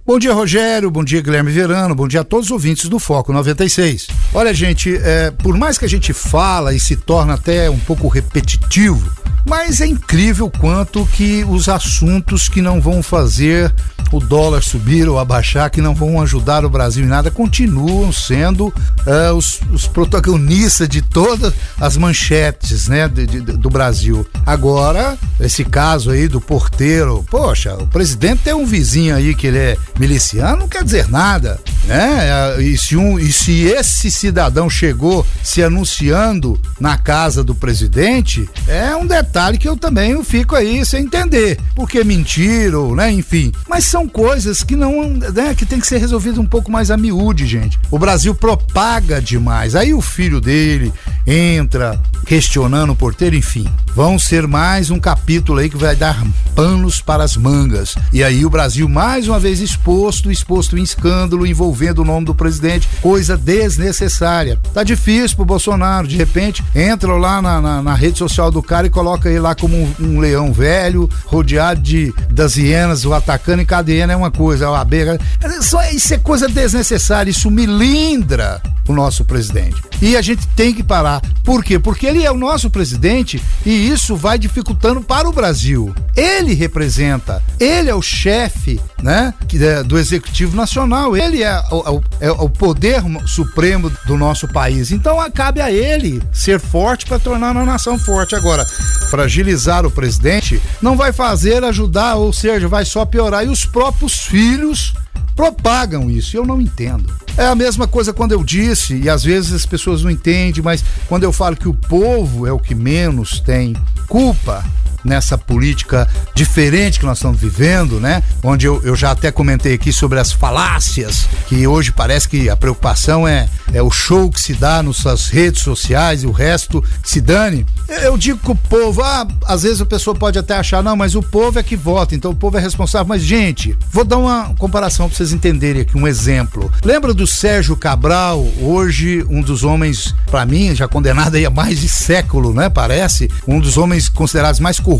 Bom dia, Rogério. Bom dia, Guilherme Verano. Bom dia a todos os ouvintes do Foco 96. Olha, gente, é, por mais que a gente fala e se torna até um pouco repetitivo, mas é incrível quanto que os assuntos que não vão fazer o dólar subir ou abaixar, que não vão ajudar o Brasil em nada, continuam sendo uh, os, os, protagonistas de todas as manchetes né, de, de, do Brasil. Agora, esse caso aí do porteiro, poxa, o presidente tem um vizinho aí que ele é miliciano, não quer dizer nada, né? E se, um, e se esse cidadão chegou se anunciando na casa do presidente, é um detalhe que eu também fico aí sem entender. Porque mentiram, né? Enfim. Mas são coisas que não, né, que tem que ser resolvido um pouco mais a miúde, gente. O Brasil propaga demais. Aí o filho dele entra questionando o porteiro, enfim. Vão ser mais um capítulo aí que vai dar panos para as mangas. E aí o Brasil mais uma vez exposto, exposto em escândalo envolvendo o nome do presidente, coisa desnecessária. Tá difícil pro Bolsonaro, de repente entra lá na, na, na rede social do cara e coloca ele lá como um, um leão velho, rodeado de das hienas, o atacando em cada ADN é uma coisa, a abelha. Só, isso é coisa desnecessária, isso milindra o nosso presidente. E a gente tem que parar. Por quê? Porque ele é o nosso presidente e isso vai dificultando para o Brasil. Ele representa, ele é o chefe, né, é do Executivo Nacional. Ele é o, é o poder supremo do nosso país. Então cabe a ele ser forte para tornar a nação forte. Agora, fragilizar o presidente não vai fazer ajudar, ou seja, vai só piorar. E os próprios filhos propagam isso. Eu não entendo. É a mesma coisa quando eu disse, e às vezes as pessoas não entendem, mas quando eu falo que o povo é o que menos tem culpa nessa política diferente que nós estamos vivendo, né? Onde eu, eu já até comentei aqui sobre as falácias, que hoje parece que a preocupação é, é o show que se dá nas redes sociais e o resto se dane. Eu digo que o povo, ah, às vezes a pessoa pode até achar, não, mas o povo é que vota, então o povo é responsável. Mas, gente, vou dar uma comparação para vocês entenderem aqui, um exemplo. Lembra do Sérgio Cabral, hoje um dos homens, para mim, já condenado aí há mais de século, né? Parece, um dos homens considerados mais corruptos.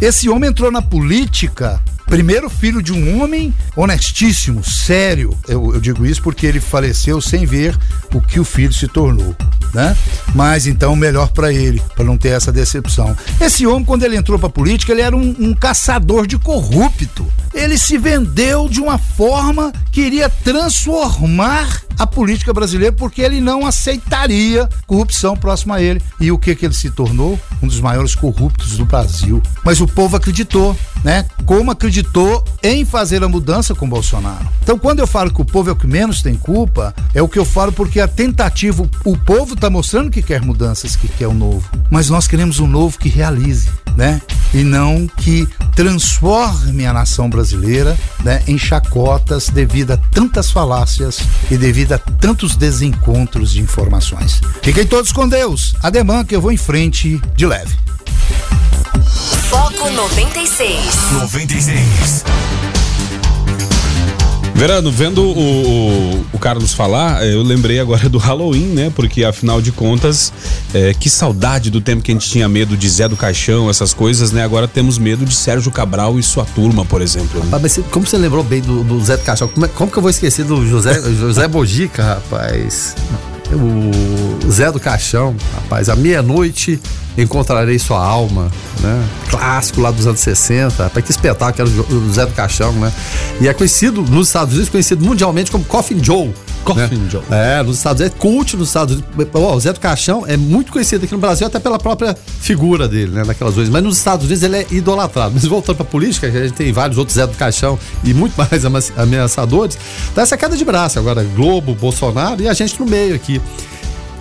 Esse homem entrou na política Primeiro filho de um homem honestíssimo, sério. Eu, eu, digo isso porque ele faleceu sem ver o que o filho se tornou, né? Mas então melhor para ele, para não ter essa decepção. Esse homem, quando ele entrou para política, ele era um, um caçador de corrupto. Ele se vendeu de uma forma que iria transformar a política brasileira porque ele não aceitaria corrupção próxima a ele. E o que que ele se tornou? Um dos maiores corruptos do Brasil. Mas o povo acreditou, né? Como acreditou em fazer a mudança com Bolsonaro. Então, quando eu falo que o povo é o que menos tem culpa, é o que eu falo porque a tentativa, o povo está mostrando que quer mudanças, que quer o novo. Mas nós queremos um novo que realize, né? E não que transforme a nação brasileira, né, em chacotas devido a tantas falácias e devido a tantos desencontros de informações. Fiquem todos com Deus. Ademã que eu vou em frente de leve. Foco 96. 96. Verano, vendo o, o, o, Carlos falar, eu lembrei agora do Halloween, né? Porque afinal de contas, é, que saudade do tempo que a gente tinha medo de Zé do Caixão, essas coisas, né? Agora temos medo de Sérgio Cabral e sua turma, por exemplo. Né? Mas como você lembrou bem do, do Zé do Caixão? Como, é, como, que eu vou esquecer do José, José Bojica, rapaz? O Zé do Caixão, rapaz, à meia-noite encontrarei sua alma, né? Clássico lá dos anos 60. Para que espetáculo era o Zé do Caixão, né? E é conhecido nos Estados Unidos, conhecido mundialmente como Coffin Joe. Coffin né? Joe. É, nos Estados Unidos, é cult nos Estados Unidos. Oh, o Zé do Caixão é muito conhecido aqui no Brasil, até pela própria figura dele, né? Naquelas vezes. Mas nos Estados Unidos ele é idolatrado. Mas voltando pra política, a gente tem vários outros Zé do Caixão e muito mais ameaçadores. Dá essa queda de braço agora, Globo, Bolsonaro e a gente no meio aqui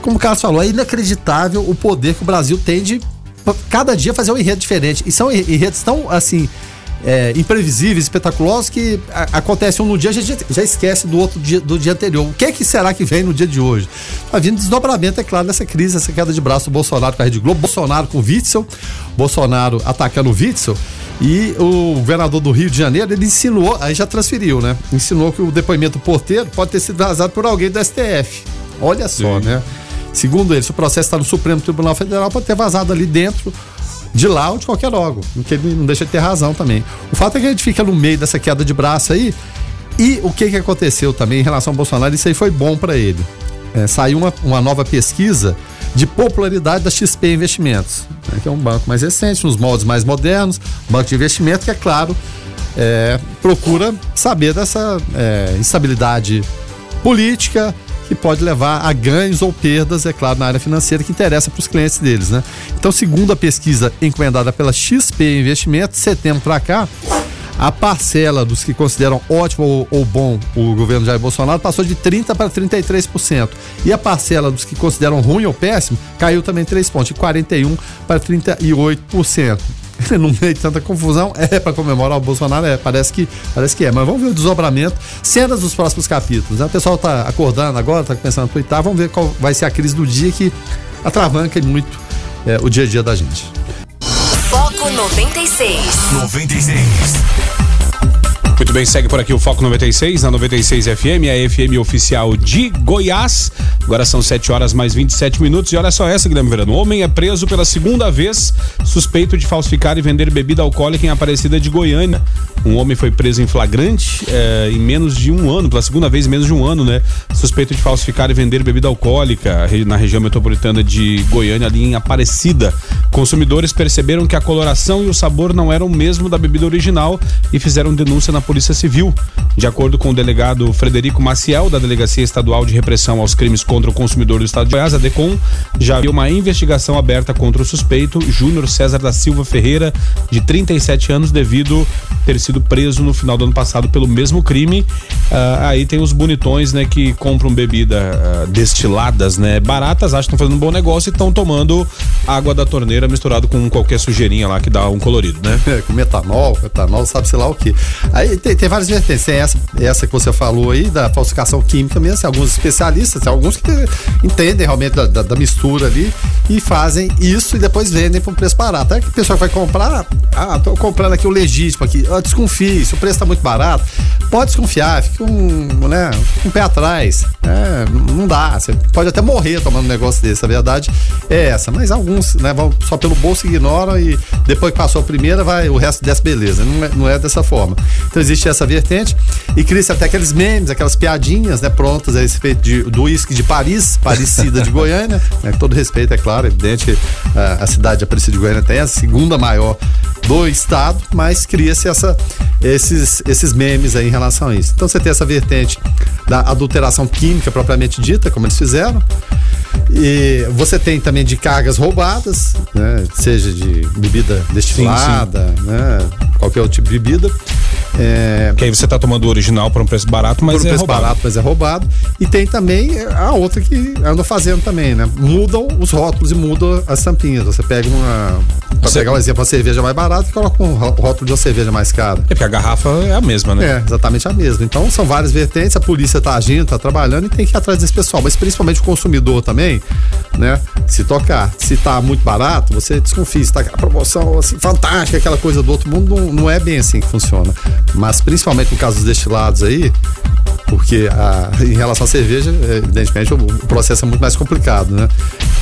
como o Carlos falou, é inacreditável o poder que o Brasil tem de cada dia fazer um enredo diferente. E são enredos tão, assim, é, imprevisíveis, espetaculosos, que a, acontece um no dia, a gente já esquece do outro dia, do dia anterior. O que é que será que vem no dia de hoje? Tá vindo desdobramento, é claro, dessa crise, essa queda de braço do Bolsonaro com a Rede Globo, Bolsonaro com o Witzel, Bolsonaro atacando o Witzel. E o governador do Rio de Janeiro, ele ensinou, aí já transferiu, né? Ensinou que o depoimento porteiro pode ter sido vazado por alguém do STF. Olha só, Sim. né? Segundo ele, se o processo está no Supremo Tribunal Federal, pode ter vazado ali dentro de lá ou de qualquer órgão, que ele não deixa de ter razão também. O fato é que a gente fica no meio dessa queda de braço aí, e o que, que aconteceu também em relação ao Bolsonaro, isso aí foi bom para ele. É, saiu uma, uma nova pesquisa de popularidade da XP Investimentos, né, que é um banco mais recente, nos moldes mais modernos, banco de investimento que, é claro, é, procura saber dessa é, instabilidade política, que pode levar a ganhos ou perdas, é claro, na área financeira que interessa para os clientes deles, né? Então, segundo a pesquisa encomendada pela XP Investimentos, setembro para cá, a parcela dos que consideram ótimo ou, ou, bom o governo Jair Bolsonaro passou de 30% para 33%. E a parcela dos que consideram ruim ou péssimo caiu também 3 pontos, de 41% para 38%. no meio de tanta confusão, é para comemorar o Bolsonaro, é, parece que, parece que é. Mas vamos ver o desdobramento, cenas dos próximos capítulos. Né? O pessoal tá acordando agora, tá começando a twittar, vamos ver qual vai ser a crise do dia que atravanca muito é, o dia a dia da gente. Foco 96. 96. Muito bem, segue por aqui o Foco 96, na 96 FM, a FM oficial de Goiás. Agora são 7 horas mais 27 minutos. E olha só essa, Guilherme Verano. O homem é preso pela segunda vez, suspeito de falsificar e vender bebida alcoólica em Aparecida de Goiânia. Um homem foi preso em flagrante eh, em menos de um ano, pela segunda vez em menos de um ano, né? Suspeito de falsificar e vender bebida alcoólica na região metropolitana de Goiânia, ali em Aparecida. Consumidores perceberam que a coloração e o sabor não eram o mesmo da bebida original e fizeram denúncia na Polícia Civil. De acordo com o delegado Frederico Maciel, da Delegacia Estadual de Repressão aos Crimes contra o Consumidor do Estado de Goiás, a DECOM, já havia uma investigação aberta contra o suspeito, Júnior César da Silva Ferreira, de 37 anos, devido ter sido preso no final do ano passado pelo mesmo crime. Ah, aí tem os bonitões, né, que compram bebida ah, destiladas, né, baratas, acham que estão fazendo um bom negócio e estão tomando água da torneira misturado com qualquer sujeirinha lá que dá um colorido, né? É, com metanol, etanol, sabe sei lá o que. Aí tem, tem várias vertentes. Tem essa, essa que você falou aí, da falsificação química mesmo. Tem alguns especialistas, alguns que entendem realmente da, da- da mistura ali e fazem isso e depois vendem por um preço barato. Aí que a pessoa vai comprar, ah, tô comprando aqui o legítimo aqui. Ah, desconfie, se o preço tá muito barato, pode desconfiar, fica um, né, um pé atrás. É, não dá. Você pode até morrer tomando um negócio desse. A verdade é essa. Mas alguns, né, vão só pelo bolso ignoram e depois que passou a primeira, vai, o resto desce beleza. Não é, não é dessa forma. Então existe essa vertente e cria-se até aqueles memes, aquelas piadinhas, né, prontas a respeito de, do uísque de Paris, Parecida de Goiânia, né, todo respeito, é claro, é evidente que ah, a cidade de Aparecida de Goiânia tem a segunda maior do estado, mas cria-se essa, esses, esses memes aí em relação a isso. Então você tem essa vertente da adulteração química propriamente dita, como eles fizeram, e você tem também de cargas roubadas, né? Seja de bebida destilada, né? Qualquer outro tipo de bebida. É, Que aí você tá tomando o original por um preço barato, mas por um é preço roubado. barato, mas é roubado. E tem também a outra que andam fazendo também, né? Mudam os rótulos e mudam as tampinhas. Você pega uma. Pra Você- pegar um exemplo, uma cerveja mais barata e coloca um ró- rótulo de uma cerveja mais cara. É porque a garrafa é a mesma, né? É, exatamente a mesma. Então são várias vertentes, a polícia tá agindo, tá trabalhando e tem que ir atrás desse pessoal. Mas principalmente o consumidor também, né? Se tocar, se tá muito barato, você desconfia, se tá aquela promoção assim, fantástica, aquela coisa do outro mundo, não, não é bem assim que funciona. Mas principalmente no caso dos destilados aí, porque a- em relação à cerveja, evidentemente, o, o processo é muito mais complicado, né?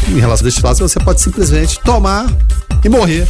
Em relação aos destilados, você pode simplesmente tomar e morrer.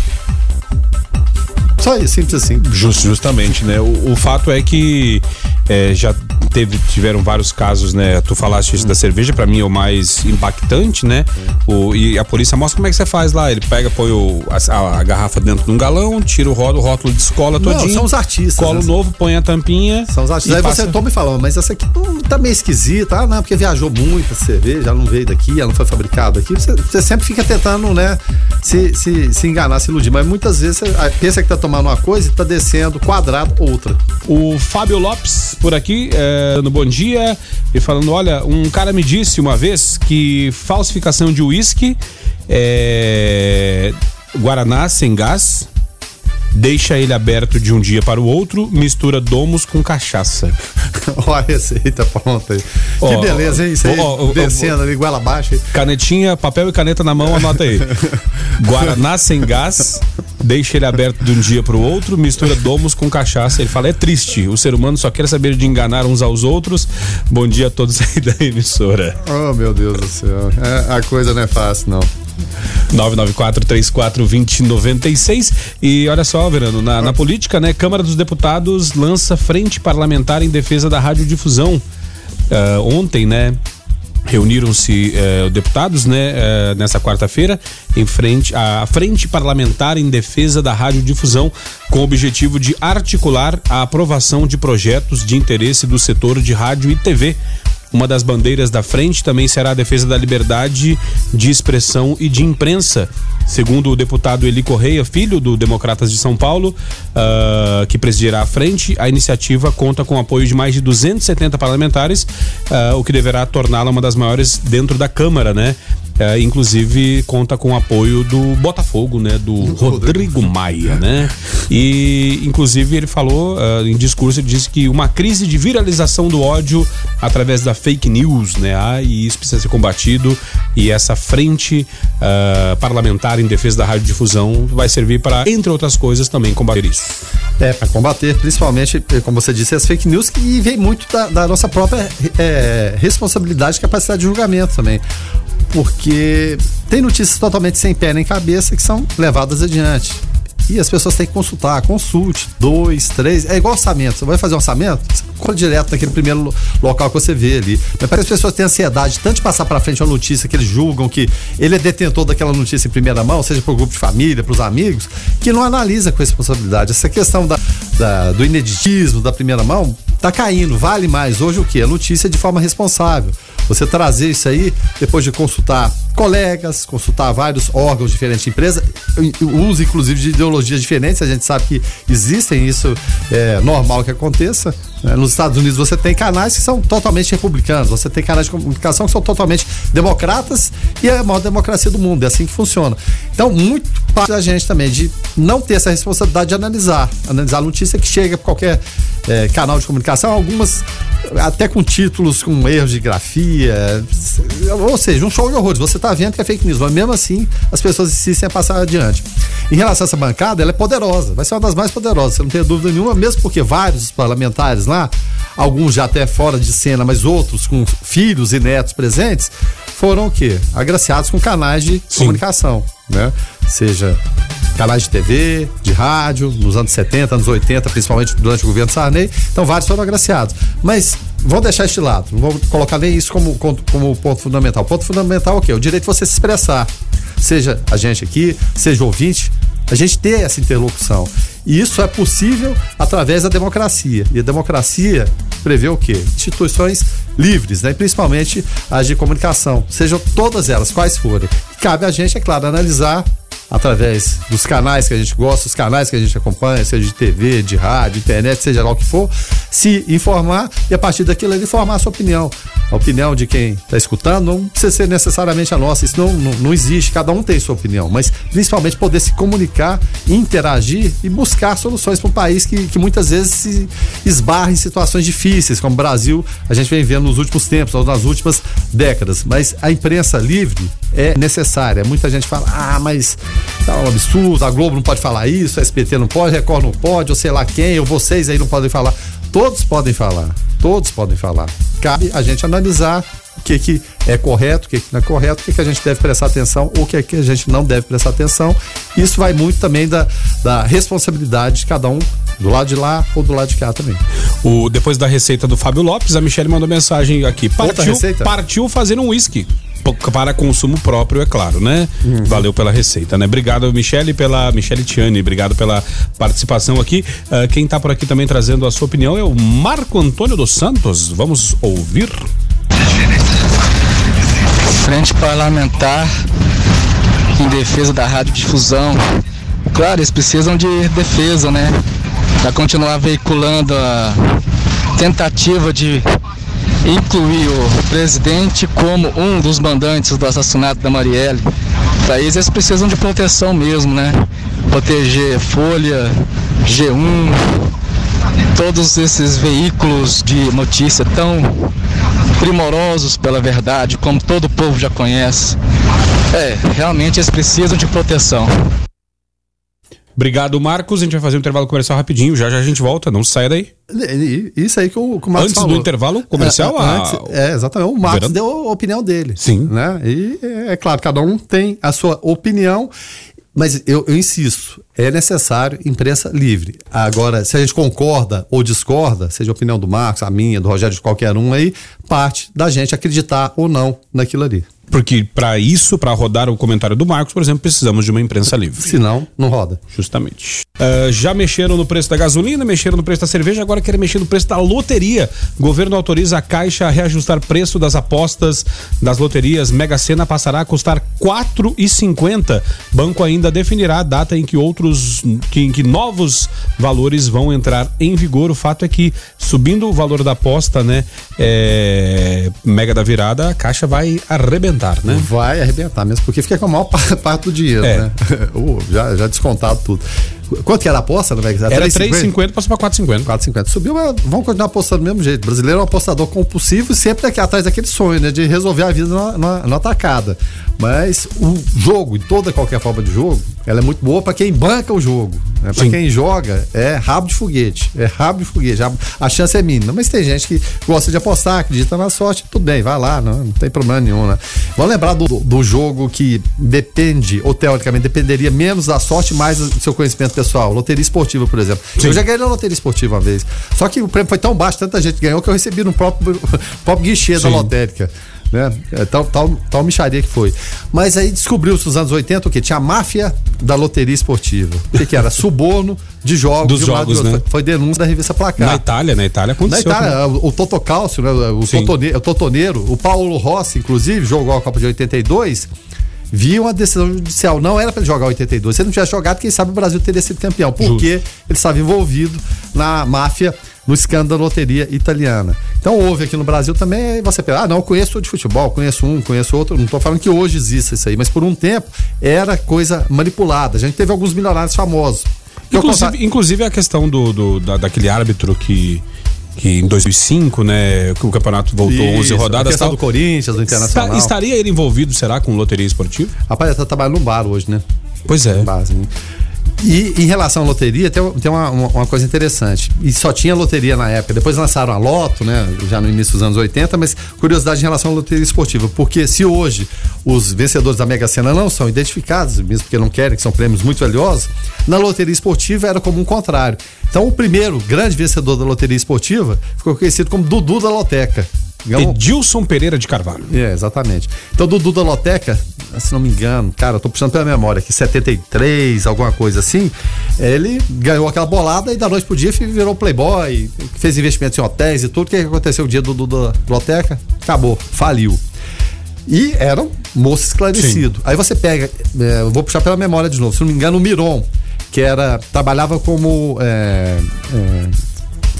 Só isso, simples assim. Just- justamente, né? O, o fato é que é, já teve, tiveram vários casos, né? Tu falaste isso da cerveja, pra mim é o mais impactante, né? O, e a polícia mostra como é que você faz lá. Ele pega, põe o, a, a garrafa dentro de um galão, tira o rótulo, o rótulo de escola Não, todinho. são os artistas, Cola né? o novo, põe a tampinha. São os artistas. Aí passa- você toma e fala, mas essa aqui hum, tá meio esquisita. Ah, não, porque viajou muito a cerveja, ela não veio daqui, ela não foi fabricada aqui. Você, você sempre fica tentando, né, se, se, se enganar, se iludir. Mas muitas vezes você pensa que tá tomando uma coisa e tá descendo quadrado outra. O Fábio Lopes por aqui, é, dando bom dia e falando: olha, um cara me disse uma vez que falsificação de uísque é, Guaraná sem gás. Deixa ele aberto de um dia para o outro, mistura domos com cachaça. Olha a receita pronta aí. Que beleza, hein? Isso aí, ó, ó, descendo ali, goela abaixo. Canetinha, papel e caneta na mão, anota aí. Guaraná sem gás, deixa ele aberto de um dia para o outro, mistura domos com cachaça. Ele fala: é triste, o ser humano só quer saber de enganar uns aos outros. Bom dia a todos aí da emissora. Oh, meu Deus do céu. É, a coisa não é fácil, não. 994-34-2096. E olha só, Verano, na, na política, né? Câmara dos Deputados lança frente parlamentar em defesa da radiodifusão. Ah, ontem, né? Reuniram-se eh, deputados, né, eh, nessa quarta-feira, em frente à frente parlamentar em defesa da radiodifusão, com o objetivo de articular a aprovação de projetos de interesse do setor de rádio e TV. Uma das bandeiras da frente também será a defesa da liberdade de expressão e de imprensa. Segundo o deputado Eli Correia, filho do Democratas de São Paulo, ah, que presidirá a frente, a iniciativa conta com o apoio de mais de 270 parlamentares, ah, o que deverá torná-la uma das maiores dentro da Câmara, né? Ah, inclusive conta com o apoio do Botafogo, né? Do Rodrigo Maia, né? E inclusive ele falou ah, em discurso, ele disse que uma crise de viralização do ódio através da fake news, né? Ah, e isso precisa ser combatido e essa frente ah, parlamentar em defesa da radiodifusão vai servir para, entre outras coisas, também combater isso. É, para combater, principalmente, eh, como você disse, as fake news que vem muito da, da nossa própria eh, responsabilidade e capacidade de julgamento também. Porque tem notícias totalmente sem pé nem cabeça que são levadas adiante. E as pessoas têm que consultar, consulte, dois, três, é igual orçamento. Você vai fazer um orçamento, você corre direto naquele primeiro lo- local que você vê ali. Mas parece que as pessoas têm ansiedade tanto de passar para frente uma notícia que eles julgam que ele é detentor daquela notícia em primeira mão, seja para o grupo de família, para os amigos, que não analisa com responsabilidade. Essa questão da, da- do ineditismo, da primeira mão, tá caindo. Vale mais hoje o que? A notícia de forma responsável. Você trazer isso aí, depois de consultar colegas, consultar vários órgãos diferentes de empresa, uso inclusive de ideologias diferentes, a gente sabe que existem, isso é normal que aconteça. Né? Nos Estados Unidos você tem canais que são totalmente republicanos, você tem canais de comunicação que são totalmente democratas e é a maior democracia do mundo, é assim que funciona. Então, muito parte da gente também de não ter essa responsabilidade de analisar, analisar a notícia que chega por qualquer é, canal de comunicação, algumas até com títulos com erros de grafia, ou seja, um show de horrores. Você está vendo que é fake news, mas mesmo assim as pessoas insistem a passar adiante. Em relação a essa bancada, ela é poderosa, vai ser uma das mais poderosas, você não tem dúvida nenhuma, mesmo porque vários parlamentares lá, alguns já até fora de cena, mas outros com filhos e netos presentes, foram o quê? Agraciados com canais de Sim. comunicação, né? Seja canais de TV, de rádio, nos anos 70, anos 80, principalmente durante o governo Sarney. Então, vários foram agraciados. Mas vamos deixar este lado, não vou colocar nem isso como, como, como ponto fundamental. O ponto fundamental é o quê? O direito de você se expressar. Seja a gente aqui, seja ouvinte, a gente ter essa interlocução. E isso é possível através da democracia. E a democracia prevê o quê? Instituições livres, né? principalmente as de comunicação, sejam todas elas, quais forem. Cabe a gente, é claro, analisar através dos canais que a gente gosta, os canais que a gente acompanha, seja de TV, de rádio, internet, seja lá o que for, se informar e a partir daquilo ele formar a sua opinião. A opinião de quem está escutando não precisa ser necessariamente a nossa, isso não, não, não, existe, cada um tem sua opinião, mas principalmente poder se comunicar, interagir e buscar soluções para um país que, que muitas vezes se esbarra em situações difíceis, como o Brasil, a gente vem vendo nos últimos tempos, nas últimas décadas. Mas a imprensa livre é necessária. Muita gente fala, ah, mas tá um absurdo, a Globo não pode falar isso, a SPT não pode, a Record não pode, ou sei lá quem, ou vocês aí não podem falar. Todos podem falar, todos podem falar. Cabe a gente analisar o que, que é correto, o que, que não é correto, o que, que a gente deve prestar atenção, ou o que, que a gente não deve prestar atenção. Isso vai muito também da, da responsabilidade de cada um do lado de lá ou do lado de cá também. O, depois da receita do Fábio Lopes, a Michelle mandou mensagem aqui. Partiu, partiu fazer um uísque para consumo próprio, é claro, né? Uhum. Valeu pela receita, né? Obrigado, Michele, pela Michele Tiani, obrigado pela participação aqui. Uh, quem está por aqui também trazendo a sua opinião é o Marco Antônio dos Santos. Vamos ouvir. Frente parlamentar em defesa da radiodifusão. Claro, eles precisam de defesa, né? Para continuar veiculando a tentativa de incluir o presidente como um dos mandantes do assassinato da Marielle. Para eles, eles precisam de proteção mesmo, né? Proteger Folha, G1, todos esses veículos de notícia tão primorosos pela verdade, como todo o povo já conhece. É, realmente eles precisam de proteção. Obrigado, Marcos. A gente vai fazer um intervalo comercial rapidinho. Já já a gente volta. Não saia daí. Isso aí que o, que o Marcos Antes falou. do intervalo comercial, é, a... antes, é exatamente. O Marcos Verão? deu a opinião dele. Sim. Né? E é claro, cada um tem a sua opinião. Mas eu, eu, insisto, é necessário imprensa livre. Agora, se a gente concorda ou discorda, seja a opinião do Marcos, a minha, do Rogério, de qualquer um aí, parte da gente acreditar ou não naquilo ali. Porque para isso, para rodar o comentário do Marcos, por exemplo, precisamos de uma imprensa livre. Senão, não roda. Justamente. Uh, já mexeram no preço da gasolina, mexeram no preço da cerveja, agora querem mexer no preço da loteria. O governo autoriza a Caixa a reajustar preço das apostas das loterias. Mega Sena passará a custar R$ 4,50. Banco ainda definirá a data em que outros, que, em que novos valores vão entrar em vigor. O fato é que, subindo o valor da aposta, né, é, Mega da virada, a Caixa vai arrebentar arrebentar, né? Vai arrebentar mesmo, porque fica com a maior parte do dinheiro, é. né? já, já descontado tudo. Quanto que era a aposta, né? Era 3,50, passou para 4,50. 4,50. Subiu, mas vamos continuar apostando do mesmo jeito. O brasileiro é um apostador compulsivo e sempre daqui atrás daquele sonho, né? De resolver a vida na, na, na atacada. Mas o jogo, em toda qualquer forma de jogo, ela é muito boa para quem banca o jogo. Né? Para quem joga, é rabo de foguete. É rabo de foguete. A chance é mínima. Mas tem gente que gosta de apostar, acredita na sorte, tudo bem, vai lá, não, não tem problema nenhum, né? Vamos lembrar do, do jogo que depende, ou teoricamente dependeria menos da sorte, mais do seu conhecimento pessoal. Loteria esportiva, por exemplo. Sim. Eu já ganhei na loteria esportiva uma vez. Só que o prêmio foi tão baixo, tanta gente ganhou, que eu recebi no próprio, próprio guichê Sim. da lotérica. né? É, tal, tal, tal micharia que foi. Mas aí descobriu-se nos anos 80 o que? Tinha a máfia da loteria esportiva. O que, que era? Suborno de jogos. Dos de jogos, né? Foi, denúncia da revista Placar. Na Itália, na Itália Na aconteceu. Itália, o Toto Cálcio, né, o, totone, o Totoneiro, o Paulo Rossi, inclusive, jogou a Copa de 82, viu uma decisão judicial. Não era para ele jogar 82. Se ele não tivesse jogado, quem sabe o Brasil teria sido campeão. Porque ele estava envolvido na máfia, no escândalo da loteria italiana. Então houve aqui no Brasil também, você pensa, ah, não, eu conheço de futebol, conheço um, conheço outro. Não estou falando que hoje existe isso aí, mas por um tempo era coisa manipulada. A gente teve alguns milionários famosos. Que eu contar- Inclusive, inclusive a questão do, do- da- daquele árbitro que, que em 2005, né, que o campeonato voltou 11 Isso, a rodadas. questão Tal, do Corinthians, do Internacional. Esta- estaria ele envolvido, será, com loteria esportiva? Rapaz, ele tá trabalhando num bar hoje, né? Pois é. base. né? E em relação à loteria, tem, tem uma, uma- coisa interessante. E só tinha loteria na época. Depois lançaram a Loto, né? Já no início dos anos 80, mas curiosidade em relação à loteria esportiva. Porque se hoje os vencedores da Mega Sena não são identificados, mesmo porque não querem, que são prêmios muito valiosos, na loteria esportiva era como um contrário. Então o primeiro grande vencedor da loteria esportiva ficou conhecido como Dudu da Loteca. Edilson Pereira de Carvalho. é, exatamente. Então, Dudu da Loteca, se não me engano, cara, eu tô puxando pela memória aqui, 73, alguma coisa assim, ele ganhou aquela bolada e da noite pro dia virou playboy, fez investimentos em hotéis e tudo. O que que aconteceu o dia do Dudu da Loteca? Acabou, faliu. E era um moço esclarecido. Aí você pega, é, eu vou puxar pela memória de novo, se não me engano, o Miron, que era, trabalhava como é, é,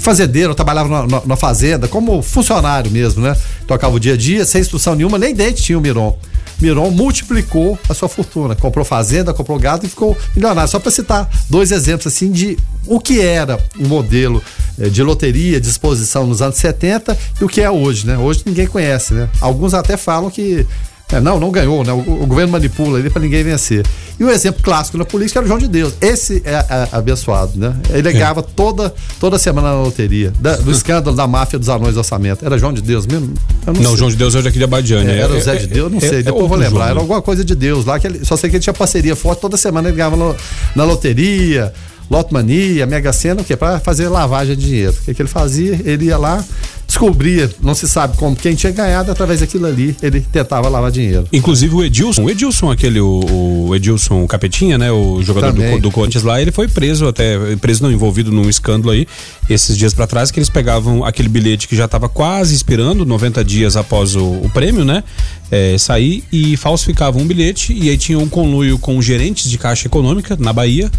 fazendeiro, trabalhava na, fazenda, como funcionário mesmo, né? Tocava o dia a dia, sem instrução nenhuma, nem dente tinha o Miron. Miron multiplicou a sua fortuna, comprou fazenda, comprou gado e ficou milionário. Só para citar dois exemplos assim de o que era um modelo eh, de loteria, de exposição nos anos 70 e o que é hoje, né? Hoje ninguém conhece, né? Alguns até falam que é, não, não ganhou, né? O, o governo manipula ele para ninguém vencer. E o exemplo clássico na política era o João de Deus. Esse é, é, abençoado, né? Ele ganhava toda, toda semana na loteria. Da- do escândalo da máfia dos anões do orçamento. Era João de Deus mesmo? Eu Não, sei. João de Deus é aqui de Abadiane. É, era o Zé de Deus, não é- sei, é depois eu vou lembrar. João, Era alguma coisa de Deus lá, que ele, só sei que ele tinha parceria forte, toda semana ele ganhava no- na loteria, Lotmania, Mega Sena, o quê? Pra fazer lavagem de dinheiro. O que, que ele fazia? Ele ia lá, descobria, não se sabe como, quem tinha ganhado, através daquilo ali, ele tentava lavar dinheiro. Inclusive o Edilson, o Edilson, aquele, o, o Edilson Capetinha, né? O jogador do, Também. Do Corinthians lá, ele foi preso até, preso não, envolvido num escândalo aí, esses dias pra trás, que eles pegavam aquele bilhete que já tava quase expirando, 90 dias após o, o prêmio, né? É, sair e falsificavam um bilhete e aí tinha um conluio com gerentes de caixa econômica na Bahia,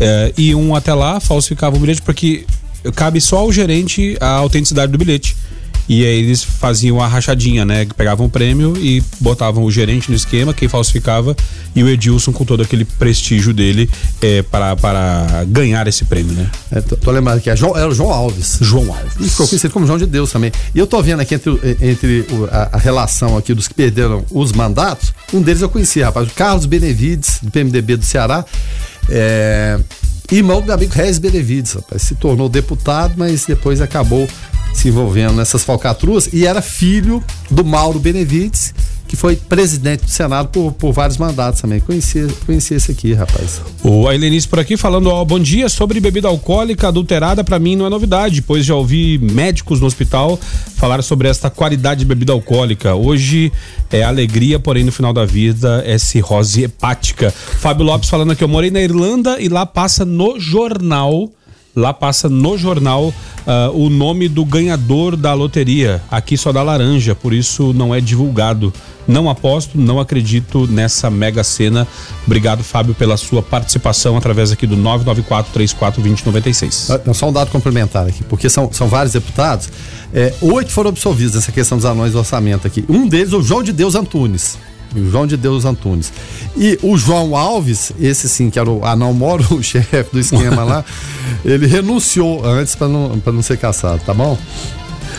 é, iam até lá, falsificavam o bilhete porque cabe só ao gerente a autenticidade do bilhete. E aí eles faziam a rachadinha, né? Pegavam o prêmio e botavam o gerente no esquema, quem falsificava, e o Edilson com todo aquele prestígio dele é, para, para ganhar esse prêmio, né? É, tô, tô lembrando que é João- era o João Alves. João Alves. E ficou conhecido como João de Deus também. E eu tô vendo aqui entre, entre a, a relação aqui dos que perderam os mandatos, um deles eu conheci, rapaz, o Carlos Benevides, do PMDB do Ceará, é, irmão do meu amigo Regis Benevides, rapaz, se tornou deputado, mas depois acabou se envolvendo nessas falcatruas e era filho do Mauro Benevides, que foi presidente do Senado por, por vários mandatos também. Conheci, conheci esse aqui, rapaz. O Ailenice por aqui falando, ó, bom dia, sobre bebida alcoólica adulterada pra mim não é novidade, pois já ouvi médicos no hospital falar sobre esta qualidade de bebida alcoólica. Hoje é alegria, porém no final da vida é cirrose hepática. Fábio Lopes falando aqui, eu morei na Irlanda e lá passa no jornal Lá passa no jornal ah, o nome do ganhador da loteria. Aqui só dá laranja, por isso não é divulgado. Não aposto, não acredito nessa mega cena. Obrigado, Fábio, pela sua participação através aqui do 994-34-2096. Ah, Só um dado complementar aqui, porque são, são vários deputados. É, oito foram absolvidos nessa questão dos anões do orçamento aqui. Um deles, o João de Deus Antunes. João de Deus Antunes. E o João Alves, esse sim, que era o anão moro, o chefe do esquema lá, ele renunciou antes para não, pra não ser caçado, tá bom?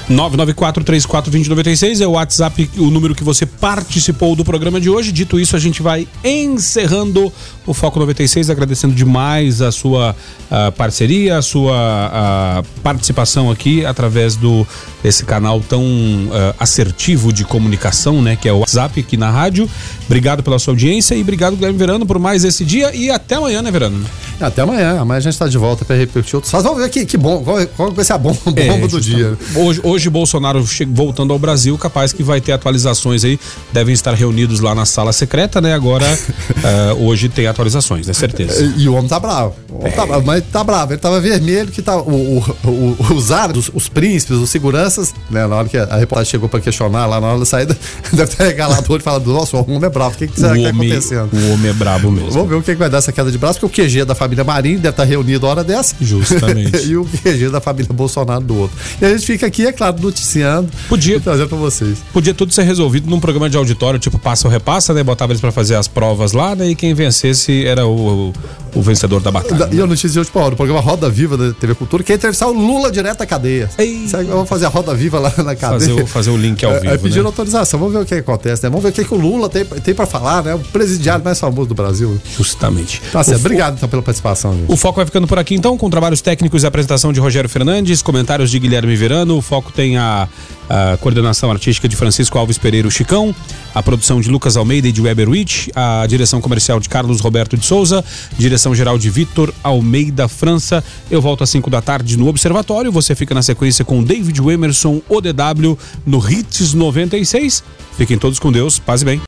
994-34-2096 é o WhatsApp, o número que você participou do programa de hoje. Dito isso, a gente vai encerrando o Foco 96, agradecendo demais a sua ah, parceria, a sua ah, participação aqui através do desse canal tão ah, assertivo de comunicação, né, que é o WhatsApp aqui na rádio. Obrigado pela sua audiência e obrigado Guilherme Verano por mais esse dia e até amanhã, né, Verano? Até amanhã. Amanhã a gente está de volta para repetir outros fatos. Vamos ver que, que bom. Qual, qual vai ser a bomba, bomba É, do dia? Hoje, hoje Bolsonaro voltando ao Brasil, capaz que vai ter atualizações aí. Devem estar reunidos lá na sala secreta, né? Agora, eh, hoje tem atualizações, né? Certeza. E, e o homem tá bravo. O homem tá bravo, mas tá bravo. Ele tava vermelho, que tá. O, o, o- os árabes, os, príncipes, os seguranças, né? Na hora que a reportagem chegou para questionar lá na hora da saída, deve ter regalado o olho e falado: Nossa, o homem é bravo. O que, que será o, que tá homem, acontecendo? o homem é brabo mesmo. Vamos ver o que, que vai dar essa queda de braço, porque o QG da família Marinho deve estar reunido a hora dessa. Justamente. e o QG da família Bolsonaro do outro. E a gente fica aqui, é claro, noticiando Podia- e trazendo pra vocês. Podia tudo ser resolvido num programa de auditório, tipo passa ou repassa, né? Botava eles pra fazer as provas lá, né? E quem vencesse era o, o, o vencedor da batalha. Da- E a notícia de hoje, Paulo, o programa Roda Viva da TV Cultura, que é entrevistar o Lula direto da cadeia. Ei. Sabe, Vamos fazer a Roda Viva lá na cadeia. Fazer o, fazer o link ao É, vivo. é, pedindo né? autorização, vamos ver o que acontece, né? Vamos ver o que, que o Lula tem, tem pra falar, né? O presidiário mais famoso do Brasil. Justamente. Tá certo, obrigado então pela participação, gente. O Foco vai ficando por aqui então, com trabalhos técnicos e apresentação de Rogério Fernandes, comentários de Guilherme Verano. O Foco tem a, a coordenação artística de Francisco Alves Pereira Chicão, a produção de Lucas Almeida e de Weber Witt, a direção comercial de Carlos Roberto de Souza, direção geral de Vitor Almeida França. Eu volto às 5 da tarde no Observatório. Você fica na sequência com David Emerson, ODW, no Hits 96. Fiquem todos com Deus, paz e bem.